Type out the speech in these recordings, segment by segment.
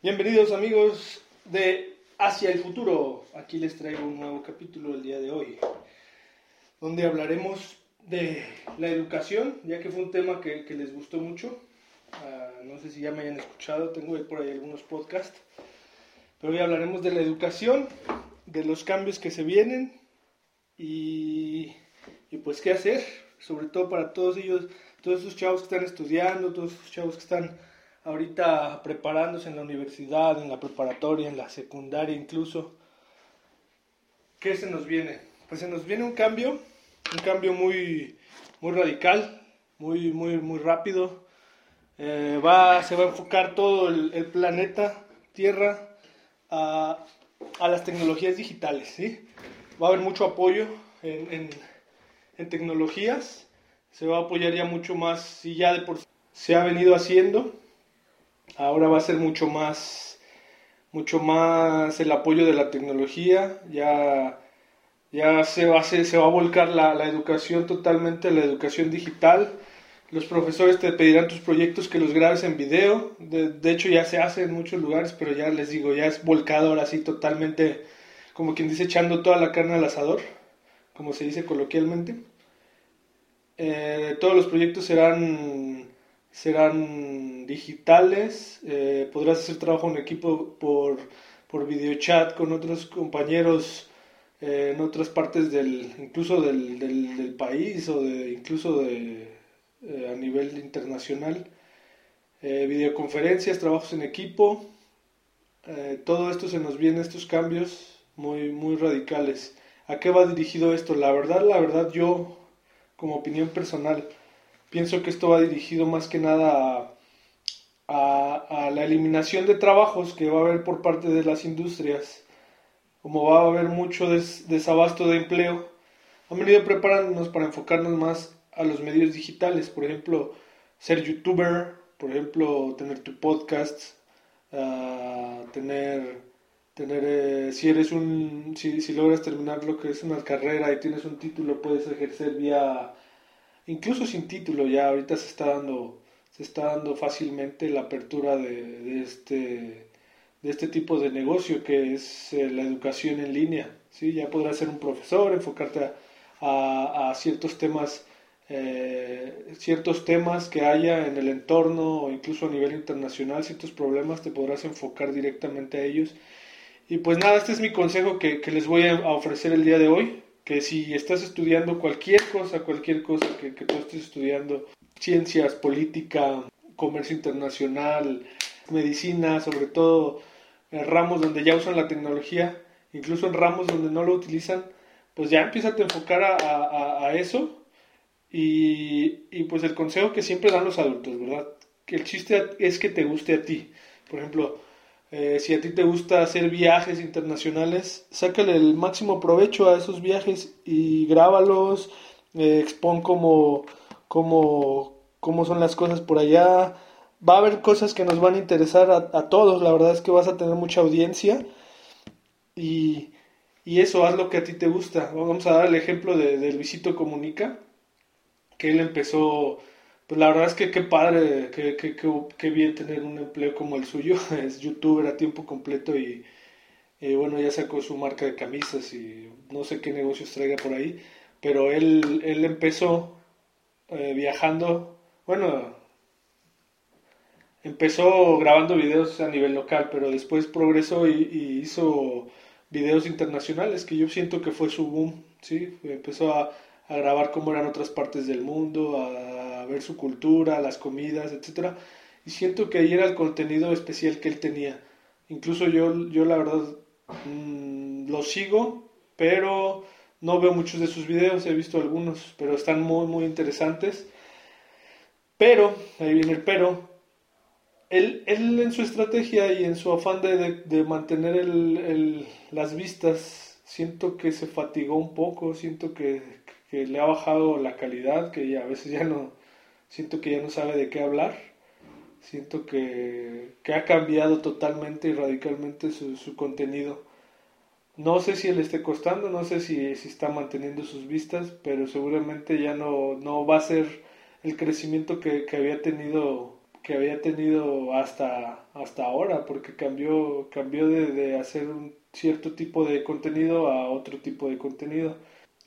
Bienvenidos amigos de Hacia el Futuro. Aquí les traigo un nuevo capítulo el día de hoy, donde hablaremos de la educación, ya que fue un tema que, les gustó mucho. Ah, no sé si ya me hayan escuchado, tengo por ahí algunos podcasts. Pero hoy hablaremos de la educación, de los cambios que se vienen y, y pues qué hacer, sobre todo para todos ellos, todos esos chavos que están estudiando, todos esos chavos que están ahorita preparándose en la universidad, en la preparatoria, en la secundaria incluso. ¿Qué se nos viene? Pues se nos viene un cambio, un cambio muy, muy radical, muy, muy, muy rápido. Eh, va, se va a enfocar todo el, planeta Tierra a, a, las tecnologías digitales. ¿sí? Va a haber mucho apoyo en, en, tecnologías, se va a apoyar ya mucho más, si ya de por sí se ha venido haciendo, ahora va a ser mucho más, mucho más el apoyo de la tecnología, ya, ya se, va a volcar la, educación totalmente, la educación digital. Los profesores te pedirán tus proyectos que los grabes en video. De, de, hecho, ya se hace en muchos lugares, pero ya les digo, ya es volcado ahora sí totalmente, como quien dice, echando toda la carne al asador, como se dice coloquialmente. Eh, todos los proyectos serán serán digitales, eh, podrás hacer trabajo en equipo por, por videochat con otros compañeros eh, en otras partes del, incluso del, del, país o de, incluso de, eh, a nivel internacional. videoconferencias, trabajos en equipo, todo esto se nos viene, estos cambios muy, muy radicales. ¿A qué va dirigido esto? La verdad, la verdad, yo, como opinión personal, pienso que esto va dirigido más que nada a, la eliminación de trabajos que va a haber por parte de las industrias. Como va a haber mucho desabasto de empleo, han venido preparándonos para enfocarnos más a los medios digitales, por ejemplo, ser youtuber, por ejemplo, tener tu podcast, ah, tener, tener eh, si eres un, si, si logras terminar lo que es una carrera y tienes un título, puedes ejercer vía incluso sin título ya ahorita se está dando se está dando fácilmente la apertura de, este de este tipo de negocio que es eh, la educación en línea sí ya podrás ser un profesor enfocarte a, ciertos temas eh, ciertos temas que haya en el entorno o incluso a nivel internacional ciertos problemas te podrás enfocar directamente a ellos. Y pues nada este es mi consejo que, que les voy a ofrecer el día de hoy que si estás estudiando cualquier cosa, cualquier cosa que, tú estés estudiando, ciencias, política, comercio internacional, medicina, sobre todo en ramos donde ya usan la tecnología, incluso en ramos donde no lo utilizan, pues ya empieza a enfocar a, eso y, y, pues el consejo que siempre dan los adultos, ¿verdad? Que el chiste es que te guste a ti. Por ejemplo, eh, si a ti te gusta hacer viajes internacionales, sácale el máximo provecho a esos viajes y grábalos, eh, expon cómo, cómo, son las cosas por allá. Va a haber cosas que nos van a interesar a, todos, la verdad es que vas a tener mucha audiencia y, y, eso, haz lo que a ti te gusta. Vamos a dar el ejemplo de, de Comunica, que él empezó pues la verdad es que qué padre, qué, qué, qué, bien tener un empleo como el suyo. Es youtuber a tiempo completo y bueno, ya sacó su marca de camisas y no sé qué negocios traiga por ahí. Pero él, él empezó eh, viajando, bueno, empezó grabando videos a nivel local, pero después progresó y, hizo videos internacionales, que yo siento que fue su boom, ¿sí? Empezó a, a grabar cómo eran otras partes del mundo, a ver su cultura, las comidas, etc. Y siento que ahí era el contenido especial que él tenía. Incluso yo, yo la verdad mm, lo sigo, pero no veo muchos de sus videos, he visto algunos, pero están muy, muy interesantes. Pero, ahí viene el pero, él, él en su estrategia y en su afán de, de, mantener el, el, las vistas, siento que se fatigó un poco, siento que, que, le ha bajado la calidad, que ya, a veces ya no, siento que ya no sabe de qué hablar, siento que, ha cambiado totalmente y radicalmente su, contenido. No sé si le esté costando, no sé si, si, está manteniendo sus vistas, pero seguramente ya no, no va a ser el crecimiento que, había tenido, que había tenido hasta, hasta ahora, porque cambió, cambió de, de hacer un cierto tipo de contenido a otro tipo de contenido.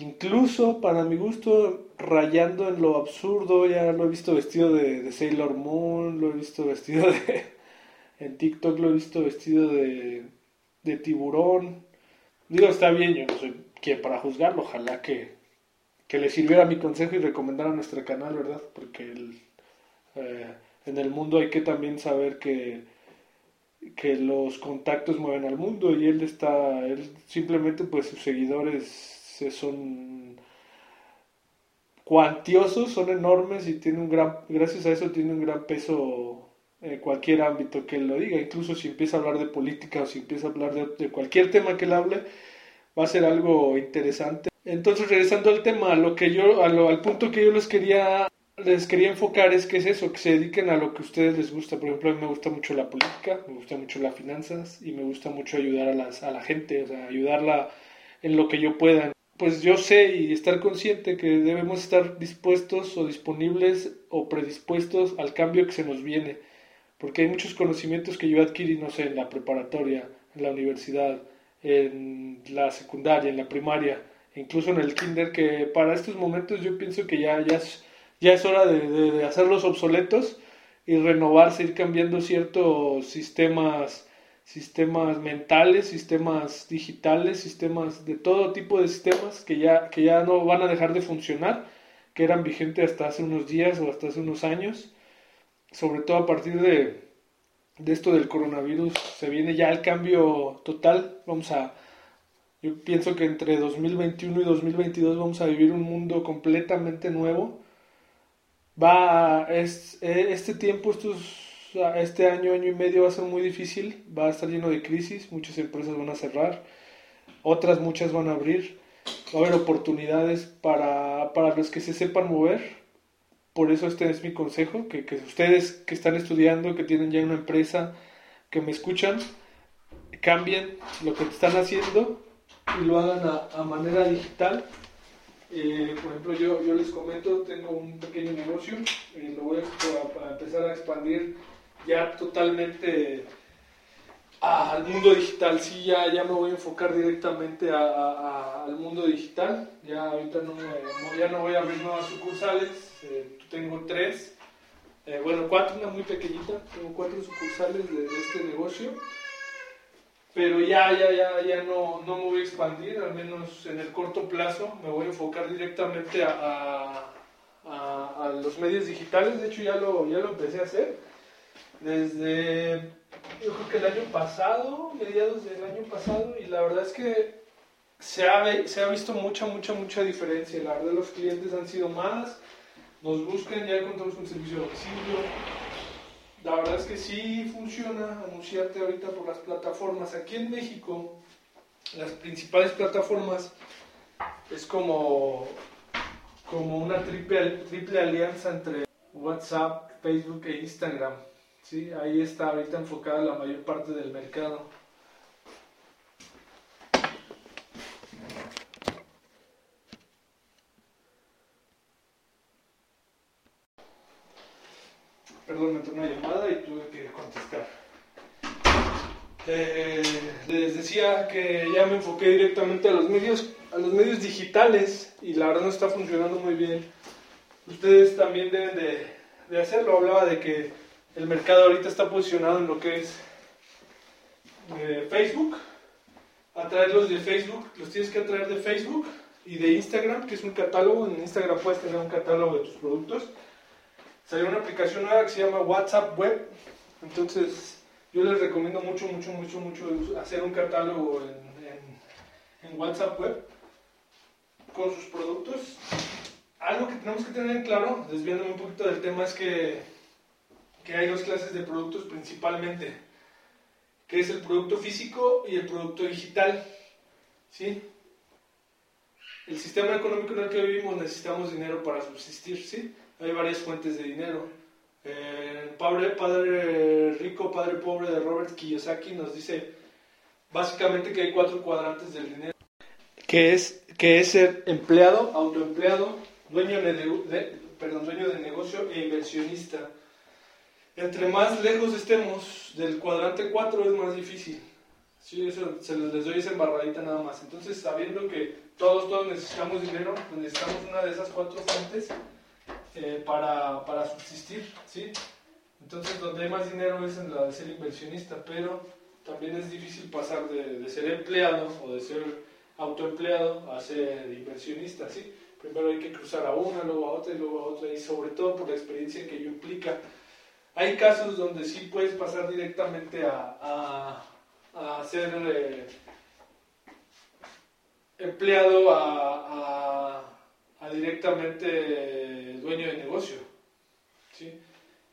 Incluso, para mi gusto, rayando en lo absurdo, ya lo he visto vestido de, Sailor Moon, lo he visto vestido de... En TikTok lo he visto vestido de, de tiburón. Digo, está bien, yo no soy quien para juzgarlo, ojalá que, que le sirviera mi consejo y recomendara nuestro canal, ¿verdad? Porque eh, en el mundo hay que también saber que, que los contactos mueven al mundo y él está, él simplemente pues sus seguidores son cuantiosos, son enormes y tiene un gran, gracias a eso tiene un gran peso en cualquier ámbito que él lo diga, incluso si empieza a hablar de política o si empieza a hablar de, cualquier tema que él hable, va a ser algo interesante. Entonces, regresando al tema, lo que yo, al punto que yo les quería les quería enfocar es que es eso, que se dediquen a lo que a ustedes les gusta. Por ejemplo, a mí me gusta mucho la política, me gusta mucho las finanzas y me gusta mucho ayudar a, las, a la gente, o sea, ayudarla en lo que yo pueda. Pues yo sé y estar consciente que debemos estar dispuestos o disponibles o predispuestos al cambio que se nos viene. Porque hay muchos conocimientos que yo adquirí, no sé, en la preparatoria, en la universidad, en la secundaria, en la primaria, incluso en el kinder, que para estos momentos yo pienso que ya, ya ya es hora de, hacerlos obsoletos y renovarse, ir cambiando ciertos sistemas, sistemas mentales, sistemas digitales, sistemas de todo tipo de sistemas que ya, que ya no van a dejar de funcionar, que eran vigentes hasta hace unos días o hasta hace unos años, sobre todo a partir de, de esto del coronavirus, se viene ya el cambio total, vamos a... Yo pienso que entre 2021 y 2022 vamos a vivir un mundo completamente nuevo, va es, e, este tiempo, estos, este año, año y medio va a ser muy difícil, va a estar lleno de crisis, muchas empresas van a cerrar, otras muchas van a abrir, va a haber oportunidades para, para los que se sepan mover, por eso este es mi consejo, que, que ustedes que están estudiando, que tienen ya una empresa, que me escuchan, cambien lo que están haciendo y lo hagan a, a manera digital. Eh, por ejemplo, yo, yo les comento, tengo un pequeño negocio, eh, lo voy a, empezar a expandir ya totalmente al mundo digital. Sí, ya, ya me voy a enfocar directamente al mundo digital. Ya ahorita no, ya no voy a abrir nuevas sucursales, eh, tengo tres, bueno, cuatro, una muy pequeñita, tengo cuatro sucursales de este negocio pero ya, ya, ya, ya no, no me voy a expandir, al menos en el corto plazo, me voy a enfocar directamente a, a, a, los medios digitales, de hecho ya lo, ya lo empecé a hacer desde, yo creo que el año pasado, mediados del año pasado, y la verdad es que se ha, visto mucha, mucha, mucha diferencia, la verdad los clientes han sido más, nos buscan, ya contamos con servicio de domicilio, la verdad es que sí funciona anunciarte ahorita por las plataformas. Aquí en México, las principales plataformas es como, como una triple, triple alianza entre WhatsApp, Facebook e Instagram. ¿Sí? Ahí está ahorita enfocada la mayor parte del mercado. Perdón, me entró una llamada y tuve que contestar. Eh, les decía que ya me enfoqué directamente a los medios, a los medios digitales y la verdad no está funcionando muy bien. Ustedes también deben de, de hacerlo. Hablaba de que el mercado ahorita está posicionado en lo que es eh, Facebook. Atraerlos de Facebook, los tienes que atraer de Facebook y de Instagram, que es un catálogo. En Instagram puedes tener un catálogo de tus productos salió una aplicación nueva que se llama WhatsApp Web. Entonces, yo les recomiendo mucho, mucho, mucho, mucho hacer un catálogo en, en, WhatsApp Web con sus productos. Algo que tenemos que tener en claro, desviándome un poquito del tema, es que, que hay dos clases de productos principalmente, que es el producto físico y el producto digital. ¿Sí? El sistema económico en el que vivimos necesitamos dinero para subsistir, ¿sí? hay varias fuentes de dinero. el padre, padre rico, padre pobre de Robert Kiyosaki nos dice básicamente que hay cuatro cuadrantes del dinero. Que es, que es ser empleado, autoempleado, dueño de, perdón, dueño de negocio e inversionista. Entre más lejos estemos del cuadrante 4 es más difícil. Sí, eso se les doy esa embarradita nada más. Entonces, sabiendo que todos, todos necesitamos dinero, pues necesitamos una de esas cuatro fuentes eh, para, para, subsistir, ¿sí? Entonces, donde hay más dinero es en la de ser inversionista, pero también es difícil pasar de, de ser empleado o de ser autoempleado a ser inversionista, ¿sí? Primero hay que cruzar a una, luego a otra y luego a otra, y sobre todo por la experiencia que ello implica. Hay casos donde sí puedes pasar directamente a a ser eh, empleado a, directamente dueño de negocio. ¿sí?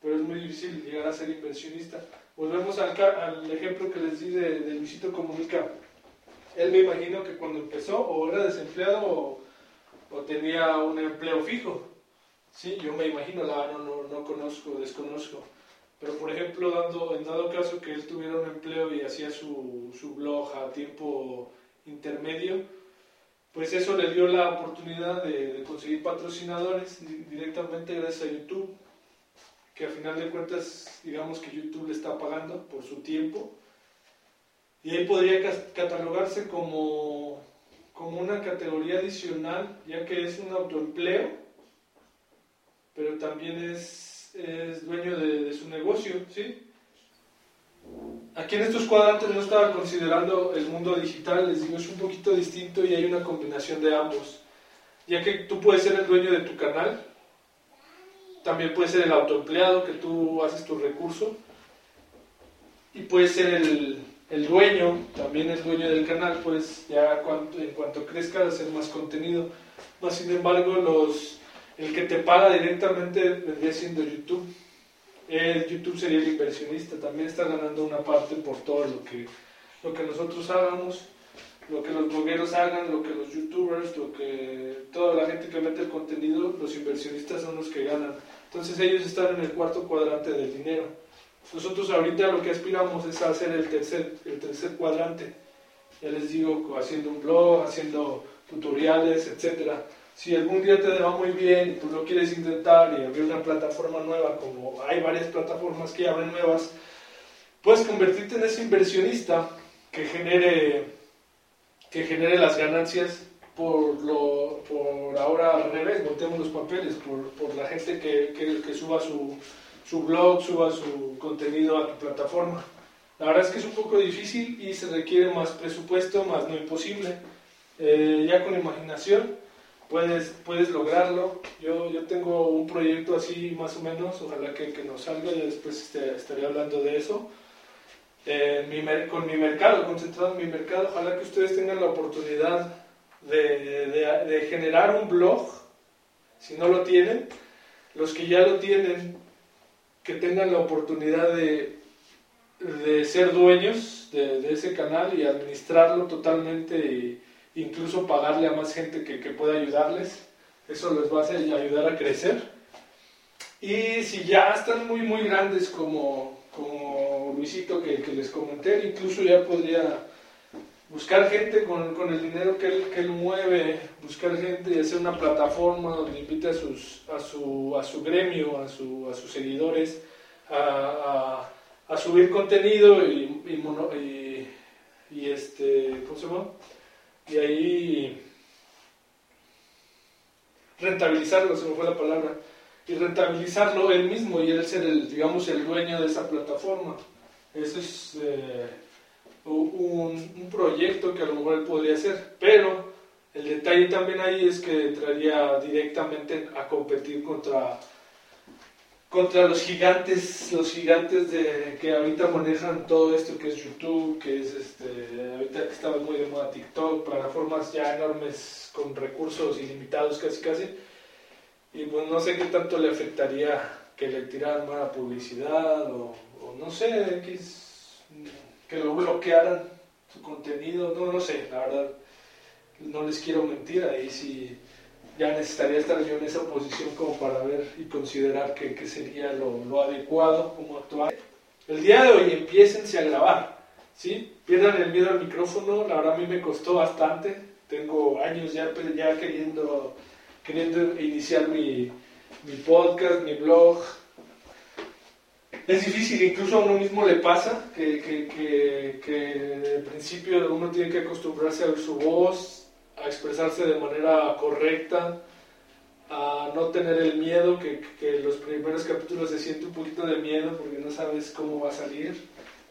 Pero es muy difícil llegar a ser inversionista. Volvemos al, ejemplo que les di de, Luisito Comunica. Él me imagino que cuando empezó o era desempleado o, o tenía un empleo fijo. Sí, yo me imagino, la, no, no, no conozco, desconozco. Pero, por ejemplo, en dado caso que él tuviera un empleo y hacía su, su blog a tiempo intermedio, pues eso le dio la oportunidad de, conseguir patrocinadores directamente gracias a YouTube, que al final de cuentas, digamos que YouTube le está pagando por su tiempo. Y ahí podría catalogarse como, como una categoría adicional, ya que es un autoempleo, pero también es es dueño de, su negocio, ¿sí? Aquí en estos cuadrantes no estaba considerando el mundo digital, les digo, es un poquito distinto y hay una combinación de ambos. Ya que tú puedes ser el dueño de tu canal, también puedes ser el autoempleado, que tú haces tu recurso, y puedes ser el, el dueño, también el dueño del canal, pues ya en cuanto crezca hacer más contenido. Más sin embargo, los, el que te paga directamente vendría siendo YouTube. El YouTube sería el inversionista, también está ganando una parte por todo lo que, lo que nosotros hagamos, lo que los blogueros hagan, lo que los youtubers, lo que toda la gente que mete el contenido, los inversionistas son los que ganan. Entonces ellos están en el cuarto cuadrante del dinero. Nosotros ahorita lo que aspiramos es a hacer el tercer, el tercer cuadrante. Ya les digo, haciendo un blog, haciendo tutoriales, etcétera si algún día te va muy bien y tú lo quieres intentar y abrir una plataforma nueva, como hay varias plataformas que abren nuevas, puedes convertirte en ese inversionista que genere, que genere las ganancias por, lo, por ahora al revés, volteamos los papeles, por, por la gente que, que, que suba su, su blog, suba su contenido a tu plataforma. La verdad es que es un poco difícil y se requiere más presupuesto, más no imposible. Eh, ya con imaginación puedes, puedes lograrlo. Yo, yo tengo un proyecto así más o menos, ojalá que, que nos salga, y después este, estaré hablando de eso. Eh, mi, con mi mercado, concentrado en mi mercado, ojalá que ustedes tengan la oportunidad de, de, de generar un blog, si no lo tienen, los que ya lo tienen, que tengan la oportunidad de, de ser dueños de, de, ese canal y administrarlo totalmente y, incluso pagarle a más gente que, que pueda ayudarles. Eso les va a hacer ayudar a crecer. Y si ya están muy, muy grandes como, como Luisito que, que les comenté, incluso ya podría buscar gente con, con el dinero que él, que él, mueve, buscar gente y hacer una plataforma donde invite a, sus, a, su, a su gremio, a, su, a sus seguidores, a, a, subir contenido y, y, y, este, ¿cómo se? Y ahí rentabilizarlo, se me fue la palabra, y rentabilizarlo él mismo y él ser el, digamos, el dueño de esa plataforma. Eso es eh, un, proyecto que a lo mejor él podría hacer, pero el detalle también ahí es que entraría directamente a competir contra contra los gigantes, los gigantes de, que ahorita manejan todo esto que es YouTube, que es este, ahorita que estaba muy de moda TikTok, plataformas ya enormes con recursos ilimitados casi casi, y pues no sé qué tanto le afectaría que le tiraran mala publicidad o, no sé, que, que lo bloquearan su contenido, no, no sé, la verdad, no les quiero mentir, ahí sí ya necesitaría estar yo en esa posición como para ver y considerar qué sería lo, lo, adecuado, como actuar. El día de hoy empiécense a grabar, ¿sí? Pierdan el miedo al micrófono, la verdad a mí me costó bastante, tengo años ya, pues, ya queriendo, queriendo iniciar mi, mi podcast, mi blog, es difícil, incluso a uno mismo le pasa que, que, que, que al principio uno tiene que acostumbrarse a oír su voz, a expresarse de manera correcta, a no tener el miedo, que, que los primeros capítulos se siente un poquito de miedo porque no sabes cómo va a salir,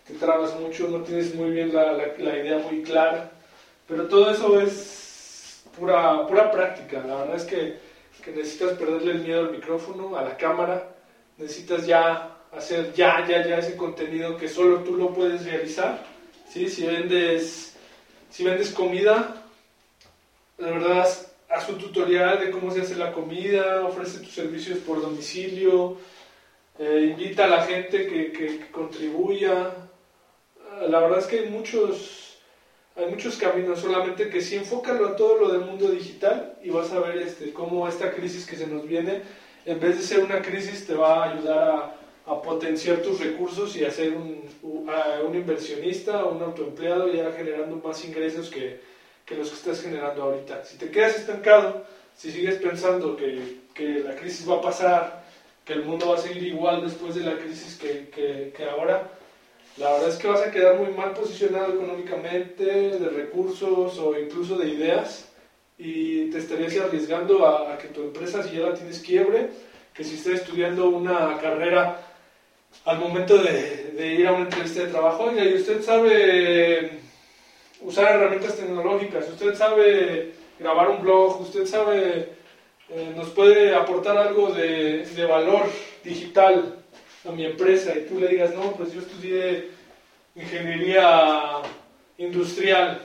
te trabas mucho, no tienes muy bien la, la, la idea muy clara, pero todo eso es pura, pura práctica, la verdad es que, que necesitas perderle el miedo al micrófono, a la cámara, necesitas ya hacer ya, ya, ya ese contenido que solo tú lo puedes realizar. ¿sí? Si, vendes, si vendes comida, de verdad haz, un tutorial de cómo se hace la comida, ofrece tus servicios por domicilio, eh, invita a la gente que, que, que, contribuya. La verdad es que hay muchos, hay muchos caminos, solamente que si enfócalo a todo lo del mundo digital y vas a ver este, cómo esta crisis que se nos viene, en vez de ser una crisis, te va a ayudar a a potenciar tus recursos y a ser un, un inversionista o un autoempleado ya generando más ingresos que, que, los que estás generando ahorita. Si te quedas estancado, si sigues pensando que, que, la crisis va a pasar, que el mundo va a seguir igual después de la crisis que, que ahora, la verdad es que vas a quedar muy mal posicionado económicamente, de recursos o incluso de ideas y te estarías arriesgando a, a que tu empresa, si ya la tienes quiebre, que si estás estudiando una carrera al momento de, de, ir a una entrevista de trabajo, y usted sabe usar herramientas tecnológicas, usted sabe grabar un blog, usted sabe, eh, nos puede aportar algo de, de, valor digital a mi empresa, y tú le digas, no, pues yo estudié ingeniería industrial,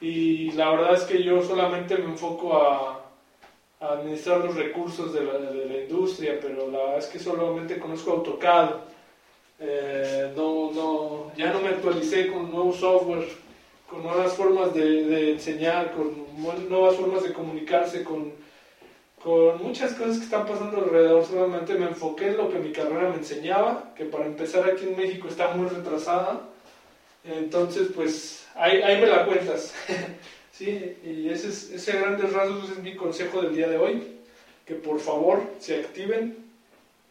y la verdad es que yo solamente me enfoco a administrar los recursos de la, de la, industria, pero la verdad es que solamente conozco AutoCAD. Eh, no, no, ya no me actualicé con nuevo software, con nuevas formas de, enseñar, con nuevas formas de comunicarse, con, con muchas cosas que están pasando alrededor. Solamente me enfoqué en lo que mi carrera me enseñaba, que para empezar aquí en México está muy retrasada. Entonces, pues ahí, ahí me la cuentas. Sí, y ese, es, ese grandes rasgos es mi consejo del día de hoy, que por favor se activen,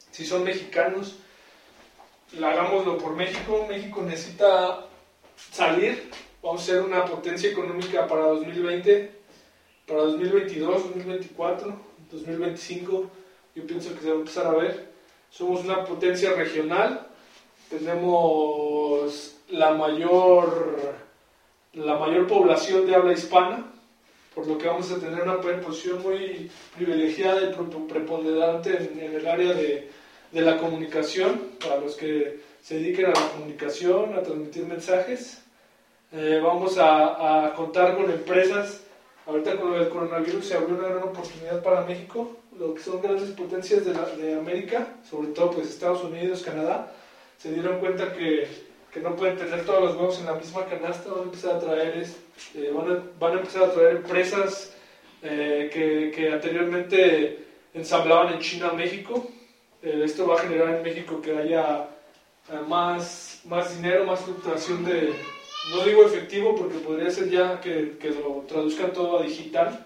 si son mexicanos, hagámoslo por México, México necesita salir, vamos a ser una potencia económica para 2020, para 2022, 2024, 2025, yo pienso que se va a empezar a ver, somos una potencia regional, tenemos la mayor la mayor población de habla hispana, por lo que vamos a tener una posición muy privilegiada y preponderante en, en el área de, de, la comunicación, para los que se dediquen a la comunicación, a transmitir mensajes. Eh, vamos a, contar con empresas, ahorita con el coronavirus se abrió una gran oportunidad para México, lo que son grandes potencias de, de América, sobre todo pues Estados Unidos, Canadá, se dieron cuenta que que no pueden tener todos los huevos en la misma canasta, van a empezar a traer, eh, van, a, van, a, empezar a traer empresas eh, que, que, anteriormente ensamblaban en China México. Eh, esto va a generar en México que haya eh, más, más dinero, más fluctuación de, no digo efectivo porque podría ser ya que, que lo traduzcan todo a digital.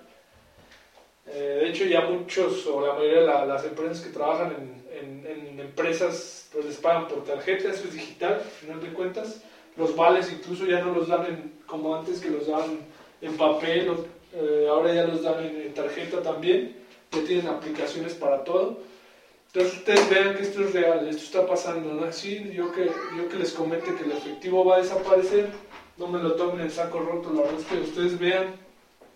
Eh, de hecho ya muchos o la mayoría de la, las empresas que trabajan en, en, en empresas pues les pagan por tarjeta, eso es digital, al final de cuentas. Los vales incluso ya no los dan en, como antes que los daban en papel, eh, ahora ya los dan en, tarjeta también, ya tienen aplicaciones para todo. Entonces ustedes vean que esto es real, esto está pasando, ¿no? Sí, yo que, yo que les comente que el efectivo va a desaparecer, no me lo tomen en saco roto, la verdad es que ustedes vean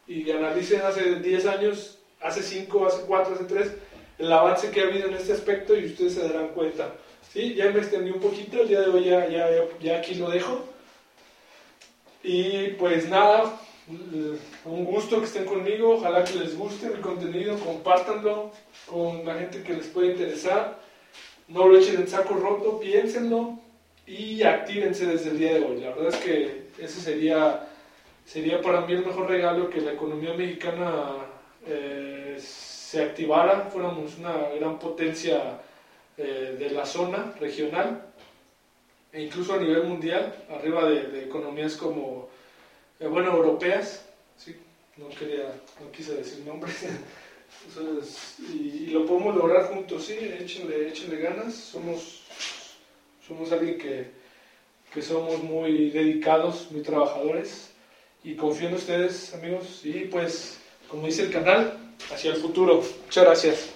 y analicen hace 10 años, hace 5, hace 4, hace 3, el avance que ha habido en este aspecto y ustedes se darán cuenta. ¿sí? Ya me extendí un poquito, el día de hoy ya, ya, ya aquí lo dejo. Y pues nada, un gusto que estén conmigo, ojalá que les guste mi contenido, compártanlo con la gente que les puede interesar, no lo echen en saco roto, piénsenlo y actívense desde el día de hoy. La verdad es que ese sería, sería para mí el mejor regalo que la economía mexicana eh, se activara, fuéramos una gran potencia eh, de la zona regional e incluso a nivel mundial, arriba de, de economías como, eh, bueno, europeas, ¿sí? no, quería, no quise decir nombres, Entonces, y, y, lo podemos lograr juntos, sí, échenle, échenle ganas, somos somos alguien que, que somos muy dedicados, muy trabajadores y confío en ustedes amigos y pues como dice el canal, hacia el futuro. Muchas gracias.